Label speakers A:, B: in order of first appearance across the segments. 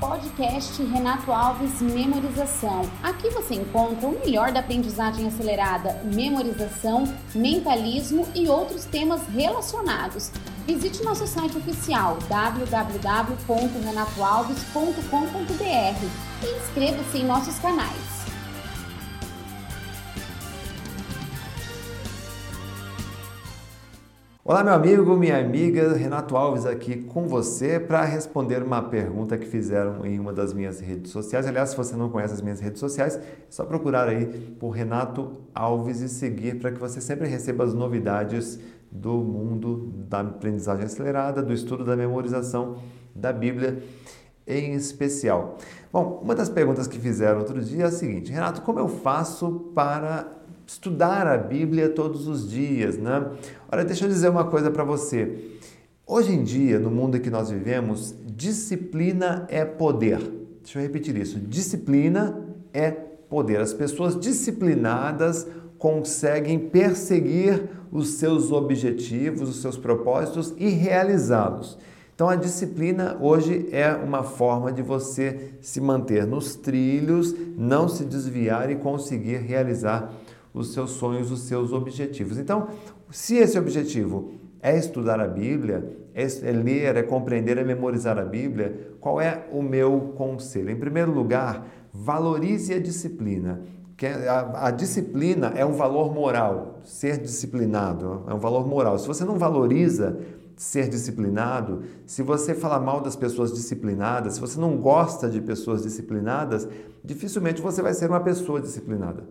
A: podcast Renato Alves Memorização. Aqui você encontra o melhor da aprendizagem acelerada, memorização, mentalismo e outros temas relacionados. Visite nosso site oficial www.renatoalves.com.br e inscreva-se em nossos canais.
B: Olá, meu amigo, minha amiga, Renato Alves aqui com você para responder uma pergunta que fizeram em uma das minhas redes sociais. Aliás, se você não conhece as minhas redes sociais, é só procurar aí por Renato Alves e seguir para que você sempre receba as novidades do mundo da aprendizagem acelerada, do estudo da memorização da Bíblia em especial. Bom, uma das perguntas que fizeram outro dia é a seguinte: Renato, como eu faço para estudar a Bíblia todos os dias, né? Olha, deixa eu dizer uma coisa para você. Hoje em dia, no mundo em que nós vivemos, disciplina é poder. Deixa eu repetir isso. Disciplina é poder. As pessoas disciplinadas conseguem perseguir os seus objetivos, os seus propósitos e realizá-los. Então, a disciplina hoje é uma forma de você se manter nos trilhos, não se desviar e conseguir realizar os seus sonhos, os seus objetivos. Então, se esse objetivo é estudar a Bíblia, é, é ler, é compreender, é memorizar a Bíblia, qual é o meu conselho? Em primeiro lugar, valorize a disciplina. Que é, a, a, disciplina é um valor moral, ser disciplinado é um valor moral. Se você não valoriza ser disciplinado, se você fala mal das pessoas disciplinadas, se você não gosta de pessoas disciplinadas, dificilmente você vai ser uma pessoa disciplinada.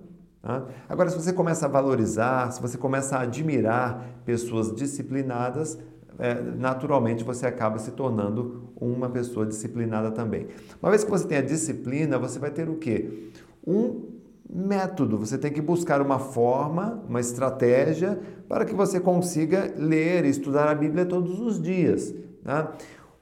B: Agora, se você começa a valorizar, se você começa a admirar pessoas disciplinadas, é, naturalmente você acaba se tornando uma pessoa disciplinada também. Uma vez que você tem a disciplina, você vai ter o quê? Um método. Você tem que buscar uma forma, uma estratégia para que você consiga ler e estudar a Bíblia todos os dias. Tá?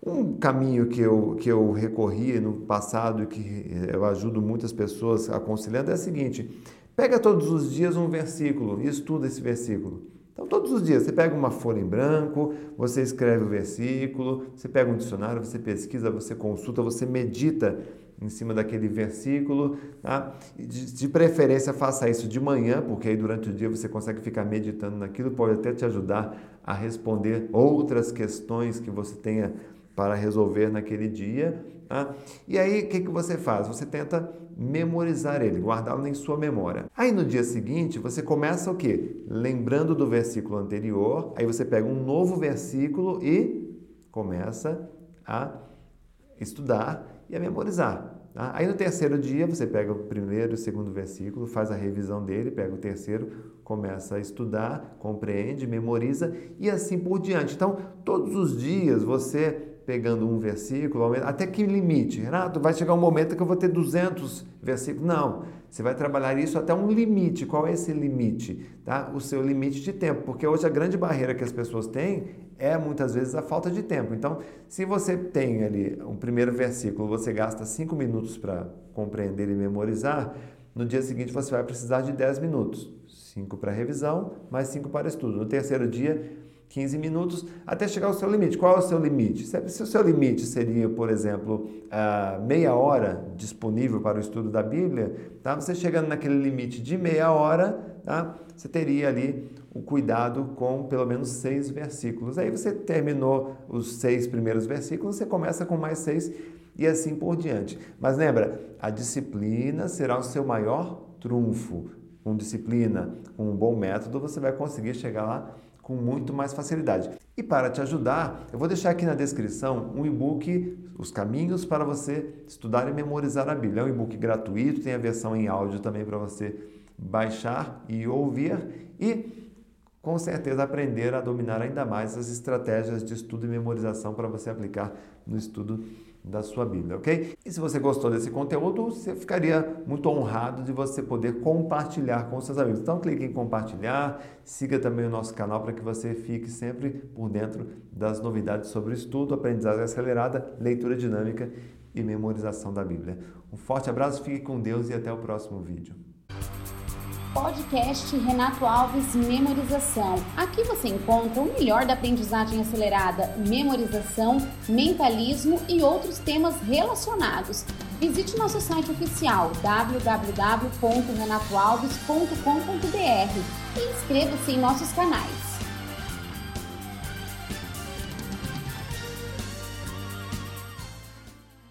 B: Um caminho que eu, que eu recorri no passado e que eu ajudo muitas pessoas aconselhando é o seguinte: Pega todos os dias um versículo e estuda esse versículo. Então, todos os dias, você pega uma folha em branco, você escreve o versículo, você pega um dicionário, você pesquisa, você consulta, você medita em cima daquele versículo. Tá? De, de, preferência, faça isso de manhã, porque aí durante o dia você consegue ficar meditando naquilo, pode até te ajudar a responder outras questões que você tenha para resolver naquele dia. Tá? E aí, o que, que você faz? Você tenta memorizar ele, guardá-lo em sua memória. Aí no dia seguinte, você começa o quê? Lembrando do versículo anterior, aí você pega um novo versículo e começa a estudar e a memorizar. Tá? Aí no terceiro dia você pega o primeiro e o segundo versículo, faz a revisão dele, pega o terceiro, começa a estudar, compreende, memoriza e assim por diante. Então, todos os dias você pegando um versículo, até que limite? Renato, vai chegar um momento que eu vou ter 200 versículos. Não, você vai trabalhar isso até um limite. Qual é esse limite? Tá? O seu limite de tempo, porque hoje a grande barreira que as pessoas têm é muitas vezes a falta de tempo. Então, se você tem ali um primeiro versículo, você gasta 5 minutos para compreender e memorizar, no dia seguinte você vai precisar de 10 minutos. 5 para revisão, mais 5 para estudo. No terceiro dia, 15 minutos até chegar ao seu limite. Qual é o seu limite? Se o seu limite seria, por exemplo, meia hora disponível para o estudo da Bíblia, tá? você chegando naquele limite de meia hora, tá? você teria ali o cuidado com pelo menos seis versículos. Aí você terminou os seis primeiros versículos, você começa com mais seis e assim por diante. Mas lembra, a disciplina será o seu maior trunfo. Com disciplina, com um bom método, você vai conseguir chegar lá com muito mais facilidade. E para te ajudar, eu vou deixar aqui na descrição um e-book, Os Caminhos para você estudar e memorizar a Bíblia. É um e-book gratuito, tem a versão em áudio também para você baixar e ouvir e com certeza aprender a dominar ainda mais as estratégias de estudo e memorização para você aplicar no estudo da sua Bíblia, ok? E se você gostou desse conteúdo, você ficaria muito honrado de você poder compartilhar com seus amigos. Então clique em compartilhar, siga também o nosso canal para que você fique sempre por dentro das novidades sobre estudo, aprendizagem acelerada, leitura dinâmica e memorização da Bíblia. Um forte abraço, fique com Deus e até o próximo vídeo.
A: Podcast Renato Alves Memorização. Aqui você encontra o melhor da aprendizagem acelerada, memorização, mentalismo e outros temas relacionados. Visite nosso site oficial www.renatoalves.com.br e inscreva-se em nossos canais.